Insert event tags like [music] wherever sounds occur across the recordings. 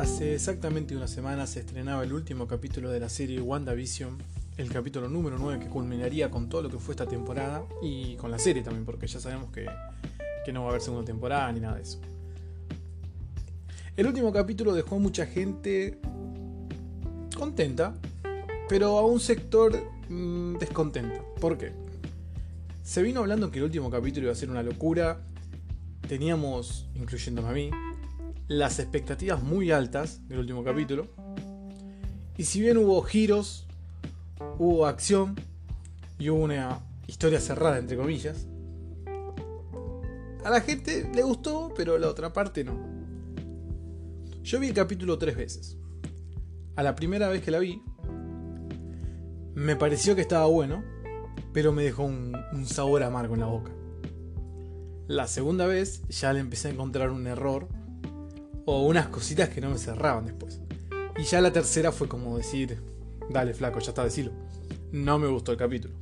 Hace exactamente una semana se estrenaba el último capítulo de la serie WandaVision, el capítulo número 9 que culminaría con todo lo que fue esta temporada y con la serie también, porque ya sabemos que, que no va a haber segunda temporada ni nada de eso. El último capítulo dejó a mucha gente contenta, pero a un sector mmm, descontento. ¿Por qué? Se vino hablando que el último capítulo iba a ser una locura. Teníamos, incluyéndome a mí, las expectativas muy altas del último capítulo. Y si bien hubo giros, hubo acción y hubo una historia cerrada, entre comillas, a la gente le gustó, pero la otra parte no. Yo vi el capítulo tres veces. A la primera vez que la vi, me pareció que estaba bueno, pero me dejó un, un sabor amargo en la boca. La segunda vez ya le empecé a encontrar un error o unas cositas que no me cerraban después. Y ya la tercera fue como decir, dale flaco, ya está, decilo. No me gustó el capítulo.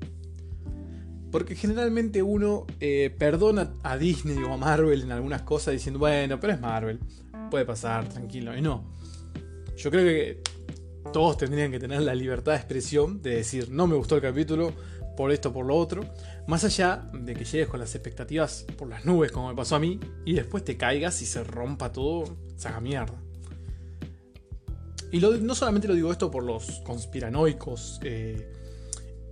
Porque generalmente uno eh, perdona a Disney o a Marvel en algunas cosas diciendo, bueno, pero es Marvel, puede pasar, tranquilo. Y no. Yo creo que todos tendrían que tener la libertad de expresión de decir, no me gustó el capítulo por esto, por lo otro. Más allá de que llegues con las expectativas por las nubes, como me pasó a mí, y después te caigas y se rompa todo, se haga mierda. Y no solamente lo digo esto por los conspiranoicos, eh,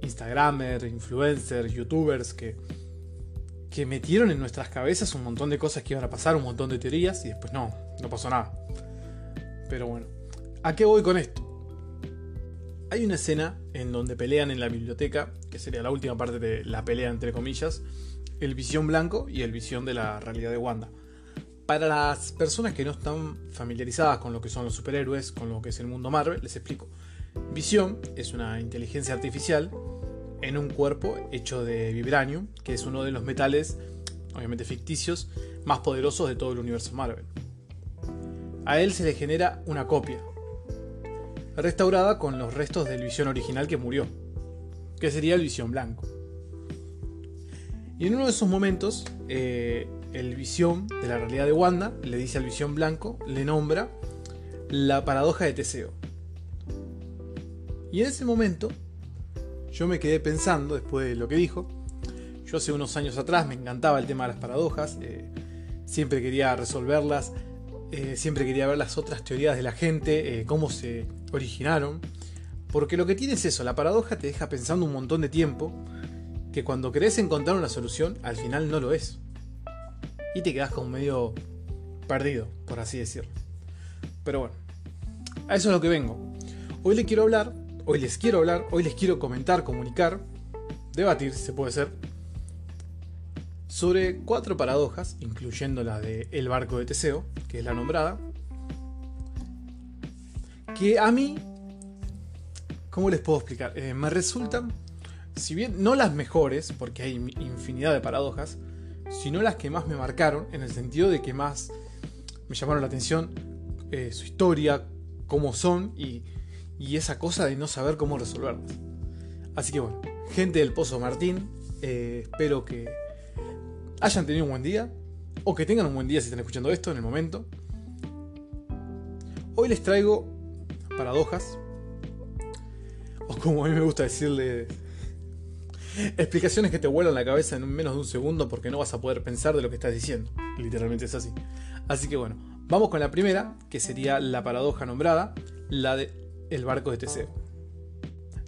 Instagramers, influencers, youtubers que, que metieron en nuestras cabezas un montón de cosas que iban a pasar, un montón de teorías, y después no, no pasó nada. Pero bueno, ¿a qué voy con esto? Hay una escena en donde pelean en la biblioteca, que sería la última parte de la pelea entre comillas, el visión blanco y el visión de la realidad de Wanda. Para las personas que no están familiarizadas con lo que son los superhéroes, con lo que es el mundo Marvel, les explico. Visión es una inteligencia artificial en un cuerpo hecho de vibranium, que es uno de los metales, obviamente ficticios, más poderosos de todo el universo Marvel. A él se le genera una copia, restaurada con los restos del Visión original que murió, que sería el Visión blanco. Y en uno de esos momentos, eh, el Visión de la realidad de Wanda le dice al Visión blanco, le nombra la paradoja de Teseo. Y en ese momento, yo me quedé pensando, después de lo que dijo, yo hace unos años atrás me encantaba el tema de las paradojas, eh, siempre quería resolverlas, eh, siempre quería ver las otras teorías de la gente, cómo se originaron. Porque lo que tiene es eso, la paradoja te deja pensando un montón de tiempo que cuando querés encontrar una solución, al final no lo es. Y te quedas como medio perdido, por así decirlo. Pero bueno, a eso es lo que vengo. Hoy le quiero hablar, hoy les quiero hablar, hoy les quiero comentar, comunicar, debatir, si se puede ser, sobre cuatro paradojas, incluyendo la de El barco de Teseo, que es la nombrada, que a mí, ¿cómo les puedo explicar? Eh, me resultan, si bien no las mejores, porque hay infinidad de paradojas, sino las que más me marcaron, en el sentido de que más me llamaron la atención eh, su historia, cómo son y, esa cosa de no saber cómo resolverlas. Así que bueno, gente del Pozo Martín, eh, espero que hayan tenido un buen día, o que tengan un buen día si están escuchando esto en el momento. Hoy les traigo paradojas, o como a mí me gusta decirle, explicaciones que te vuelan la cabeza en menos de un segundo porque no vas a poder pensar de lo que estás diciendo. Literalmente es así. Así que bueno, vamos con la primera, que sería la paradoja nombrada, la de el barco de Teseo.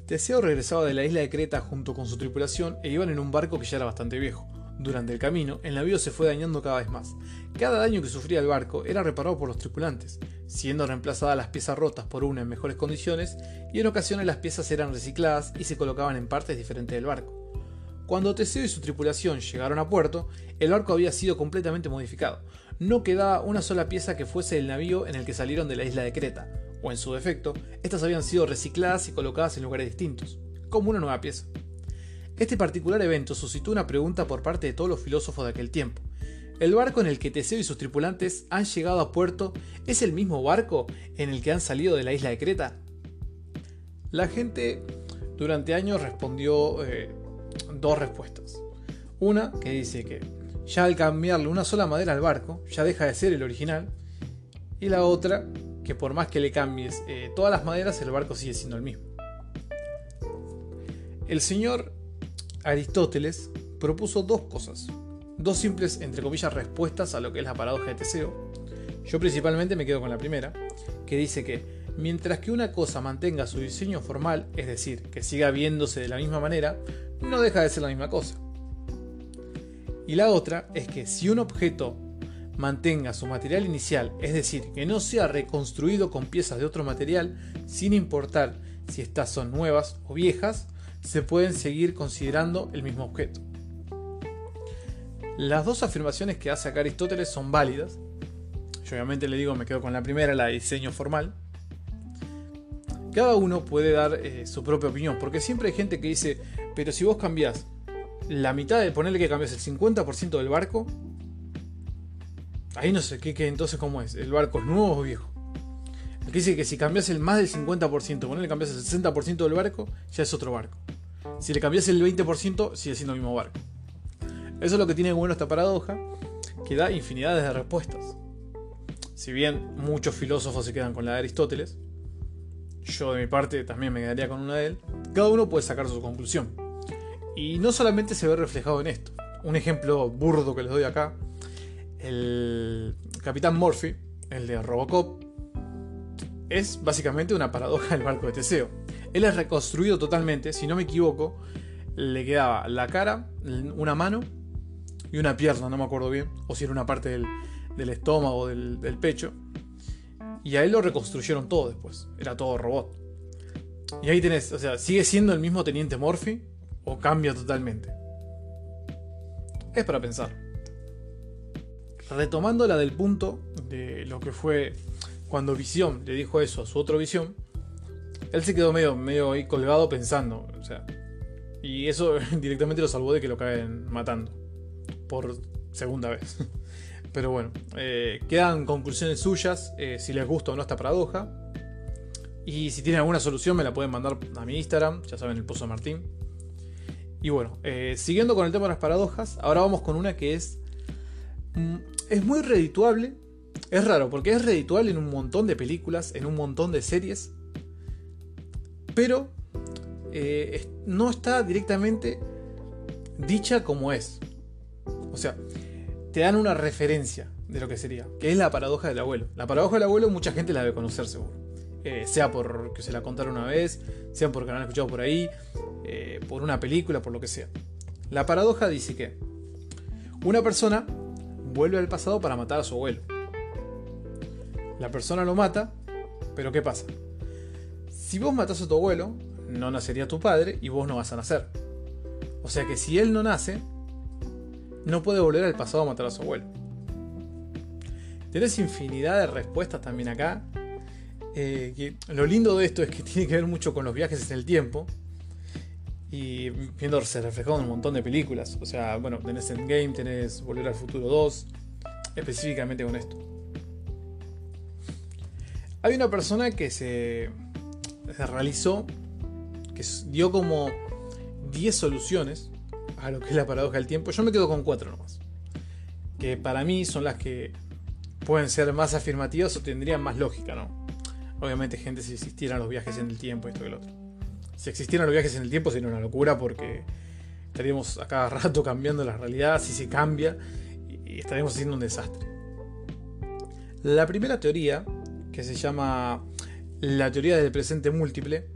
Teseo regresaba de la isla de Creta junto con su tripulación e iban en un barco que ya era bastante viejo. Durante el camino, el navío se fue dañando cada vez más. Cada daño que sufría el barco era reparado por los tripulantes, siendo reemplazadas las piezas rotas por una en mejores condiciones, y en ocasiones las piezas eran recicladas y se colocaban en partes diferentes del barco. Cuando Teseo y su tripulación llegaron a puerto, el barco había sido completamente modificado. No quedaba una sola pieza que fuese el navío en el que salieron de la isla de Creta, o en su defecto, estas habían sido recicladas y colocadas en lugares distintos, como una nueva pieza. Este particular evento suscitó una pregunta por parte de todos los filósofos de aquel tiempo. ¿El barco en el que Teseo y sus tripulantes han llegado a puerto es el mismo barco en el que han salido de la isla de Creta? La gente durante años respondió eh, dos respuestas. Una que dice que ya al cambiarle una sola madera al barco ya deja de ser el original. Y la otra que por más que le cambies eh, todas las maderas, el barco sigue siendo el mismo. El señor Aristóteles propuso dos cosas, dos simples, entre comillas, respuestas a lo que es la paradoja de Teseo. Yo principalmente me quedo con la primera, que dice que mientras que una cosa mantenga su diseño formal, es decir, que siga viéndose de la misma manera, no deja de ser la misma cosa. Y la otra es que si un objeto mantenga su material inicial, es decir, que no sea reconstruido con piezas de otro material, sin importar si estas son nuevas o viejas, se pueden seguir considerando el mismo objeto. Las dos afirmaciones que hace acá Aristóteles son válidas. Yo obviamente le digo, me quedo con la primera, la de diseño formal. Cada uno puede dar eh, su propia opinión, porque siempre hay gente que dice, pero si vos cambiás la mitad de ponerle que cambias el 50% del barco, Ahí no sé, ¿qué, entonces cómo es? ¿El barco es nuevo o viejo? Aquí dice que si cambias el más del 50%, ponele le cambias el 60% del barco, ya es otro barco. Si le cambias el 20%, sigue siendo el mismo barco. Eso es lo que tiene bueno esta paradoja, que da infinidades de respuestas. Si bien muchos filósofos se quedan con la de Aristóteles, yo de mi parte también me quedaría con una de él, cada uno puede sacar su conclusión. Y no solamente se ve reflejado en esto. Un ejemplo burdo que les doy acá el Capitán Murphy, el de Robocop, es básicamente una paradoja del barco de Teseo. Él es reconstruido totalmente, si no me equivoco, le quedaba la cara, una mano y una pierna, no me acuerdo bien, o si era una parte del, estómago o del, del, pecho. Y a él lo reconstruyeron todo después, era todo robot. Y ahí tenés, o sea, sigue siendo el mismo teniente Murphy o cambia totalmente. Es para pensar retomando la del punto de lo que fue cuando Visión le dijo eso a su otro Visión, él se quedó medio, medio ahí colgado pensando, o sea, y eso [laughs] directamente lo salvó de que lo caen matando por segunda vez. [laughs] Pero bueno, eh, quedan conclusiones suyas, eh, si les gusta o no esta paradoja. Y si tienen alguna solución me la pueden mandar a mi Instagram, ya saben, el Pozo Martín. Y bueno, eh, siguiendo con el tema de las paradojas, ahora vamos con una que es mm, es muy redituable. Es raro, porque es redituable en un montón de películas, en un montón de series. Pero eh, no está directamente dicha como es. O sea, te dan una referencia de lo que sería, que es la paradoja del abuelo. La paradoja del abuelo mucha gente la debe conocer seguro. Eh, sea porque se la contaron una vez, sea porque la han escuchado por ahí, eh, por una película, por lo que sea. La paradoja dice que una persona vuelve al pasado para matar a su abuelo. La persona lo mata, pero ¿qué pasa? Si vos matas a tu abuelo, no nacería tu padre y vos no vas a nacer. O sea que si él no nace, no puede volver al pasado a matar a su abuelo. Tienes infinidad de respuestas también acá. Eh, lo lindo de esto es que [laughs] tiene que ver mucho con los viajes en el tiempo y viéndose reflejado en un montón de películas. O sea, bueno, tenés Endgame, tenés Volver al Futuro 2, específicamente con esto. Hay una persona que se realizó, que dio como 10 soluciones a lo que es la paradoja del tiempo. Yo me quedo con 4 nomás. Que para mí son las que pueden ser más afirmativas o tendrían más lógica, ¿no? Obviamente, gente, si existieran los viajes en el tiempo, esto y lo otro si existieran los viajes en el tiempo sería una locura porque estaríamos a cada rato cambiando la realidad, si se cambia, y estaríamos haciendo un desastre. La primera teoría, que se llama la teoría del presente múltiple,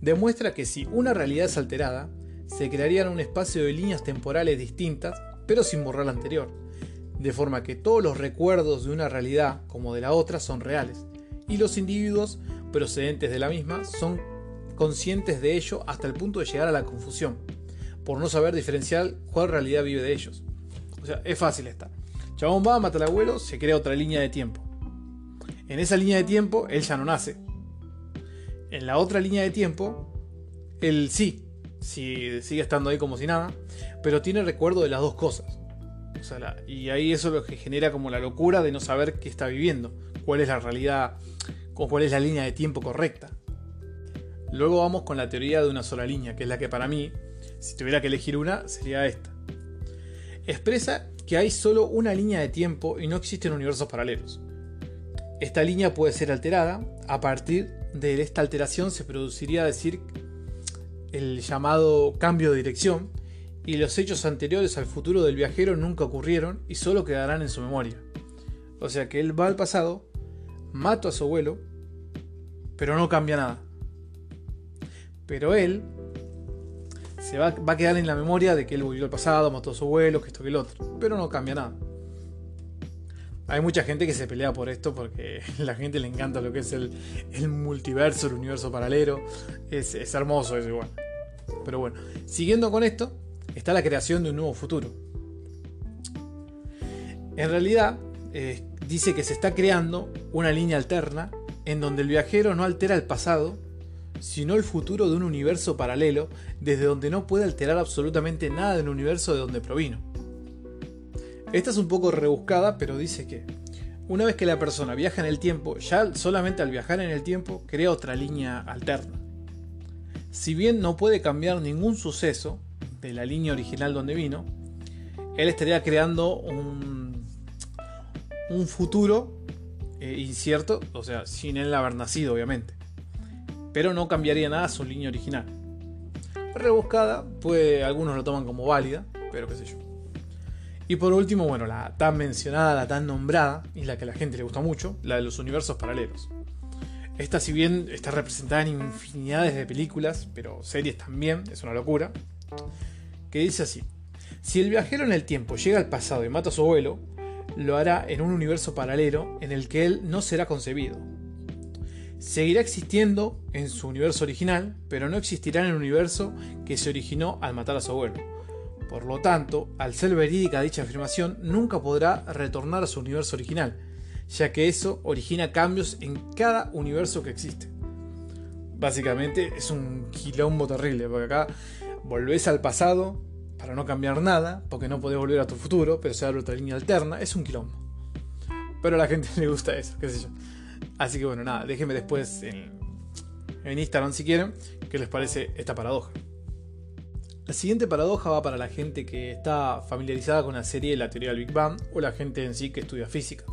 demuestra que si una realidad es alterada, se crearía un espacio de líneas temporales distintas, pero sin borrar la anterior, de forma que todos los recuerdos de una realidad como de la otra son reales, y los individuos procedentes de la misma son conscientes de ello hasta el punto de llegar a la confusión, por no saber diferenciar cuál realidad vive de ellos. O sea, es fácil esta. Chabón va, mata al abuelo, se crea otra línea de tiempo. En esa línea de tiempo, él ya no nace. En la otra línea de tiempo, él sí, sí sigue estando ahí como si nada, pero tiene recuerdo de las dos cosas. y ahí eso es lo que genera como la locura de no saber qué está viviendo, cuál es la realidad, cuál es la línea de tiempo correcta. Luego vamos con la teoría de una sola línea, que es la que para mí, si tuviera que elegir una, sería esta. Expresa que hay solo una línea de tiempo y no existen universos paralelos. Esta línea puede ser alterada. A partir de esta alteración se produciría decir el llamado cambio de dirección y los hechos anteriores al futuro del viajero nunca ocurrieron y solo quedarán en su memoria. O sea que él va al pasado, mata a su abuelo, pero no cambia nada. Pero él se va, va, a quedar en la memoria de que él volvió al pasado, mató a su abuelo, que esto que el otro, pero no cambia nada. Hay mucha gente que se pelea por esto porque a [laughs] la gente le encanta lo que es el, multiverso, el universo paralelo. Es, hermoso eso igual. Pero bueno, siguiendo con esto, está la creación de un nuevo futuro. En realidad, eh, dice que se está creando una línea alterna en donde el viajero no altera el pasado, sino el futuro de un universo paralelo desde donde no puede alterar absolutamente nada del universo de donde provino. Esta es un poco rebuscada, pero dice que una vez que la persona viaja en el tiempo, ya solamente al viajar en el tiempo crea otra línea alterna. Si bien no puede cambiar ningún suceso de la línea original donde vino, él estaría creando un, futuro eh, incierto, o sea, sin él haber nacido, obviamente. Pero no cambiaría nada su línea original. Rebuscada, pues algunos lo toman como válida, pero qué sé yo. Y por último, bueno, la tan mencionada, la tan nombrada, y la que a la gente le gusta mucho, la de los universos paralelos. Esta, si bien está representada en infinidades de películas, pero series también, es una locura, que dice así, si el viajero en el tiempo llega al pasado y mata a su abuelo, lo hará en un universo paralelo en el que él no será concebido. Seguirá existiendo en su universo original, pero no existirá en el universo que se originó al matar a su abuelo por lo tanto, al ser verídica dicha afirmación, nunca podrá retornar a su universo original, ya que eso origina cambios en cada universo que existe. Básicamente es un quilombo terrible, porque acá volvés al pasado para no cambiar nada, porque no podés volver a tu futuro, pero se abre otra línea alterna, es un quilombo. Pero a la gente [laughs] le gusta eso, qué sé yo. Así que bueno, nada, déjenme después en, en Instagram si quieren, qué les parece esta paradoja. La siguiente paradoja va para la gente que está familiarizada con la serie La teoría del Big Bang o la gente en sí que estudia física.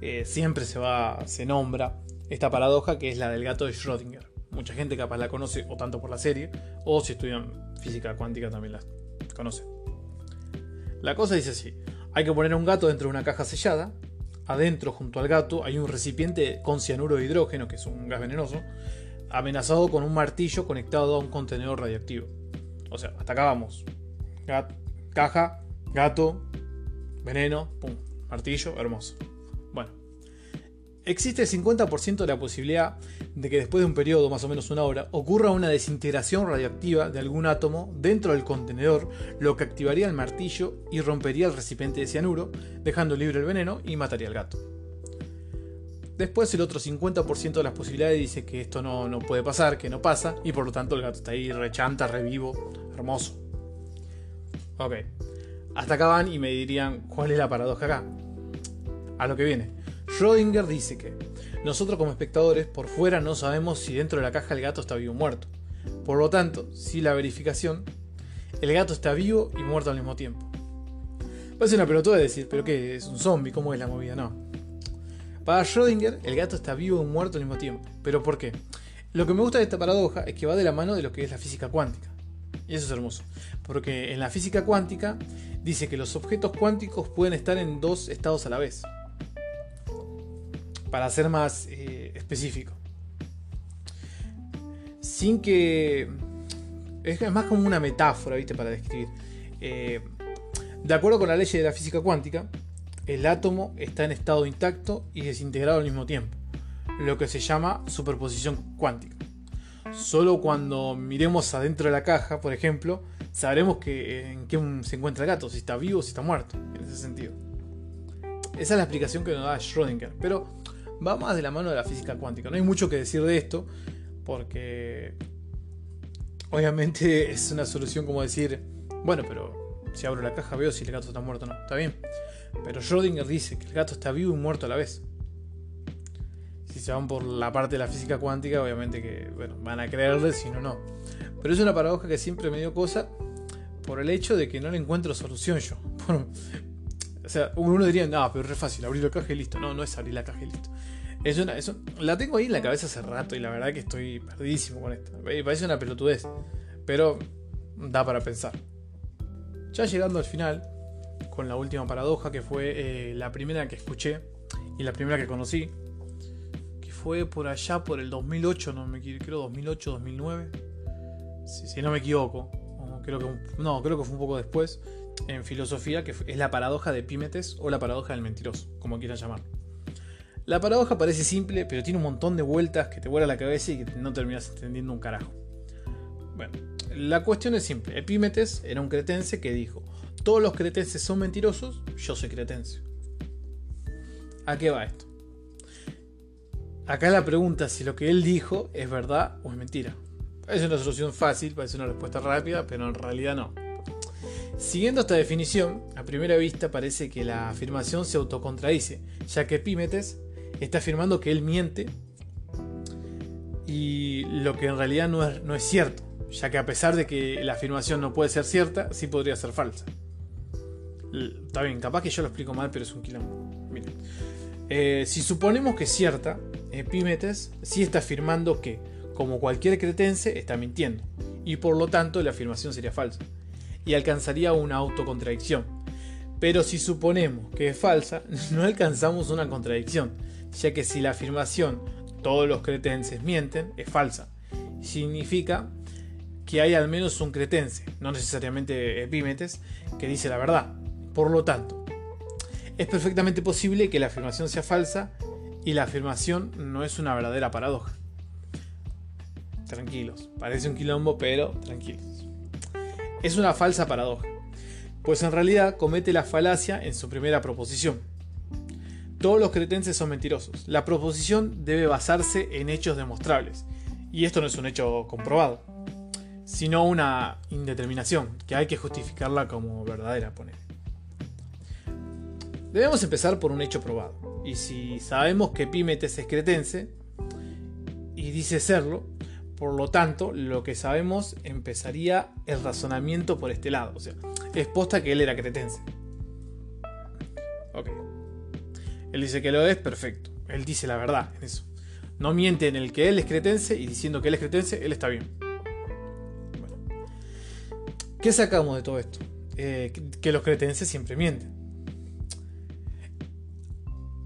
Eh, siempre se, va, se nombra esta paradoja que es la del gato de Schrödinger. Mucha gente capaz la conoce o tanto por la serie o si estudian física cuántica también la conocen. La cosa dice así, hay que poner un gato dentro de una caja sellada, adentro junto al gato hay un recipiente con cianuro de hidrógeno, que es un gas venenoso, amenazado con un martillo conectado a un contenedor radiactivo. O sea, hasta acá vamos. caja, gato, veneno, pum, martillo, hermoso. Bueno, existe el 50% de la posibilidad de que después de un periodo, más o menos una hora, ocurra una desintegración radiactiva de algún átomo dentro del contenedor, lo que activaría el martillo y rompería el recipiente de cianuro, dejando libre el veneno y mataría al gato. Después el otro 50% de las posibilidades dice que esto no, no, puede pasar, que no pasa, y por lo tanto el gato está ahí rechanta, revivo, hermoso. Ok, hasta acá van y me dirían cuál es la paradoja acá. A lo que viene. Schrödinger dice que nosotros como espectadores por fuera no sabemos si dentro de la caja el gato está vivo o muerto. Por lo tanto, si la verificación, el gato está vivo y muerto al mismo tiempo. Parece una pelotuda de decir, pero ¿qué? ¿Es un zombie? ¿Cómo es la movida? No. Para Schrödinger, el gato está vivo y muerto al mismo tiempo. ¿Pero por qué? Lo que me gusta de esta paradoja es que va de la mano de lo que es la física cuántica. Y eso es hermoso. Porque en la física cuántica dice que los objetos cuánticos pueden estar en dos estados a la vez. Para ser más eh, específico. Sin que... Es más como una metáfora, ¿viste? Para describir. Eh, de acuerdo con la ley de la física cuántica, el átomo está en estado intacto y desintegrado al mismo tiempo, lo que se llama superposición cuántica. Solo cuando miremos adentro de la caja, por ejemplo, sabremos que, en qué se encuentra el gato, si está vivo o si está muerto, en ese sentido. Esa es la explicación que nos da Schrödinger, pero va más de la mano de la física cuántica. No hay mucho que decir de esto, porque obviamente es una solución como decir, bueno, pero si abro la caja veo si el gato está muerto o no. Está bien. Pero Schrödinger dice que el gato está vivo y muerto a la vez. Si se van por la parte de la física cuántica, obviamente que bueno, van a creerle, si no, no. Pero es una paradoja que siempre me dio cosa por el hecho de que no le encuentro solución yo. [laughs] o sea, uno diría, no, pero es re fácil, abrir la caja y listo. No, no es abrir la caja y listo. Es una, la tengo ahí en la cabeza hace rato y la verdad que estoy perdidísimo con esto. Parece una pelotudez, pero da para pensar. Ya llegando al final, con la última paradoja, que fue eh, la primera que escuché y la primera que conocí, que fue por allá por el 2008, no me creo 2008, 2009, si, no me equivoco, creo que no, creo que fue un poco después en filosofía, que es la paradoja de Epímetes o la paradoja del mentiroso, como quieran llamar. La paradoja parece simple, pero tiene un montón de vueltas que te vuela la cabeza y que no terminas entendiendo un carajo. Bueno, la cuestión es simple. Epímetes era un cretense que dijo, todos los cretenses son mentirosos, yo soy cretense. ¿A qué va esto? Acá la pregunta si lo que él dijo es verdad o es mentira. Es una solución fácil, parece una respuesta rápida, pero en realidad no. Siguiendo esta definición, a primera vista parece que la afirmación se autocontradice, ya que Epímetes está afirmando que él miente y lo que en realidad no es cierto, ya que a pesar de que la afirmación no puede ser cierta, sí podría ser falsa. Está bien, capaz que yo lo explico mal, pero es un quilombo. Miren. Eh, si suponemos que es cierta, Epímetes sí está afirmando que, como cualquier cretense, está mintiendo, y por lo tanto la afirmación sería falsa y alcanzaría una autocontradicción. Pero si suponemos que es falsa, [laughs] no alcanzamos una contradicción, ya que si la afirmación todos los cretenses mienten es falsa. Significa que hay al menos un cretense, no necesariamente epímetes, que dice la verdad. Por lo tanto, es perfectamente posible que la afirmación sea falsa y la afirmación no es una verdadera paradoja. Tranquilos, parece un quilombo, pero tranquilos es una falsa paradoja, pues en realidad comete la falacia en su primera proposición. Todos los cretenses son mentirosos. La proposición debe basarse en hechos demostrables, y esto no es un hecho comprobado, sino una indeterminación que hay que justificarla como verdadera. Poner. Debemos empezar por un hecho probado, y si sabemos que Pímetes es cretense, y dice serlo, por lo tanto, lo que sabemos empezaría el razonamiento por este lado. O sea, es posta que él era cretense. Ok. Él dice que lo es, perfecto. Él dice la verdad en eso. No miente en el que él es cretense y diciendo que él es cretense, él está bien. Bueno. ¿Qué sacamos de todo esto? Eh, que los cretenses siempre mienten.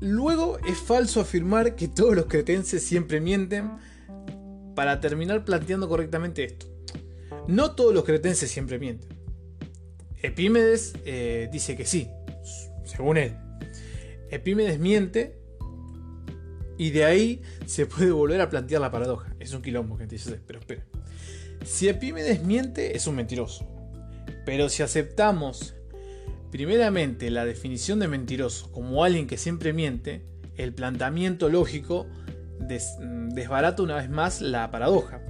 Luego es falso afirmar que todos los cretenses siempre mienten para terminar planteando correctamente esto. No todos los cretenses siempre mienten. Epímedes eh, dice que sí, según él. Epímedes miente y de ahí se puede volver a plantear la paradoja. Es un quilombo, gente, dice, pero espera. Si Epímedes miente, es un mentiroso. Pero si aceptamos primeramente la definición de mentiroso como alguien que siempre miente, el planteamiento lógico desbarata una vez más la paradoja.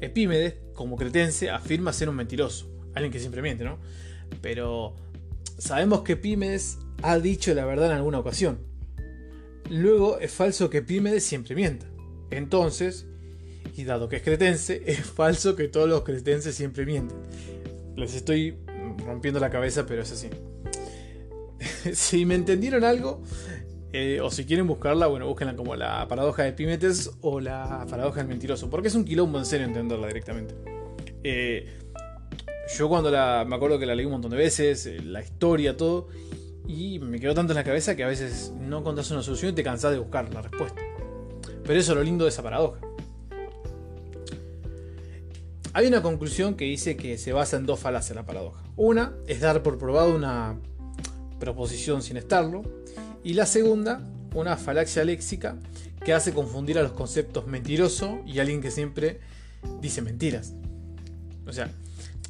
Epímedes, como cretense, afirma ser un mentiroso, alguien que siempre miente, ¿no? Pero sabemos que Epímedes ha dicho la verdad en alguna ocasión. Luego es falso que Epímedes siempre mienta. Entonces, y dado que es cretense, [laughs] es falso que todos los cretenses siempre mienten. Les estoy rompiendo la cabeza, pero es así. [laughs] si me entendieron algo, eh, o si quieren buscarla, bueno, búsquenla como la paradoja de Pimetes o la paradoja del mentiroso. Porque es un quilombo en serio entenderla directamente. Eh, yo cuando la. Me acuerdo que la leí un montón de veces, eh, la historia, todo. Y me quedó tanto en la cabeza que a veces no contás una solución y te cansás de buscar la respuesta. Pero eso es lo lindo de esa paradoja. Hay una conclusión que dice que se basa en dos falacias la paradoja. Una es dar por probado una proposición sin estarlo. Y la segunda, una falacia léxica que hace confundir a los conceptos mentiroso y alguien que siempre dice mentiras. O sea,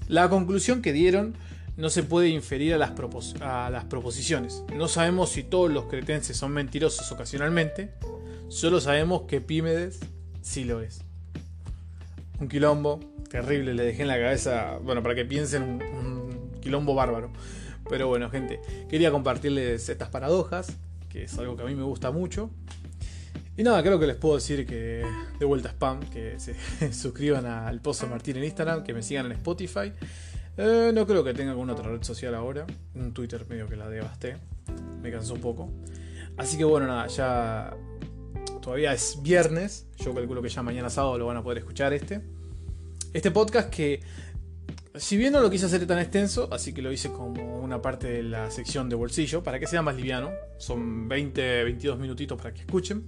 la conclusión que dieron no se puede inferir a las, a las proposiciones. No sabemos si todos los cretenses son mentirosos ocasionalmente, solo sabemos que Pímedes sí lo es. Un quilombo terrible, le dejé en la cabeza, bueno, para que piensen un quilombo bárbaro. Pero bueno, gente, quería compartirles estas paradojas, que es algo que a mí me gusta mucho. Y nada, creo que les puedo decir que de vuelta spam, que se [laughs] suscriban al Pozo Martín en Instagram, que me sigan en Spotify. Eh, no creo que tenga alguna otra red social ahora. Un Twitter medio que la devasté. Me cansó un poco. Así que bueno, nada, ya todavía es viernes, yo calculo que ya mañana sábado lo van a poder escuchar este. Este podcast que, si bien no lo quise hacer tan extenso, así que lo hice como una parte de la sección de bolsillo, para que sea más liviano, son 20, 22 minutitos para que escuchen,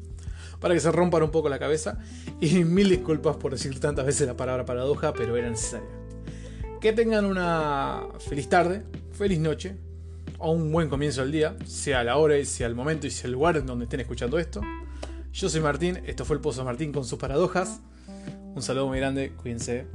para que se rompan un poco la cabeza, y [laughs] mil disculpas por decir tantas veces la palabra paradoja, pero era necesaria. Que tengan una feliz tarde, feliz noche, o un buen comienzo del día, sea la hora, sea el momento y sea el lugar en donde estén escuchando esto. Yo soy Martín, esto fue el Pozo Martín con sus paradojas. Un saludo muy grande, cuídense.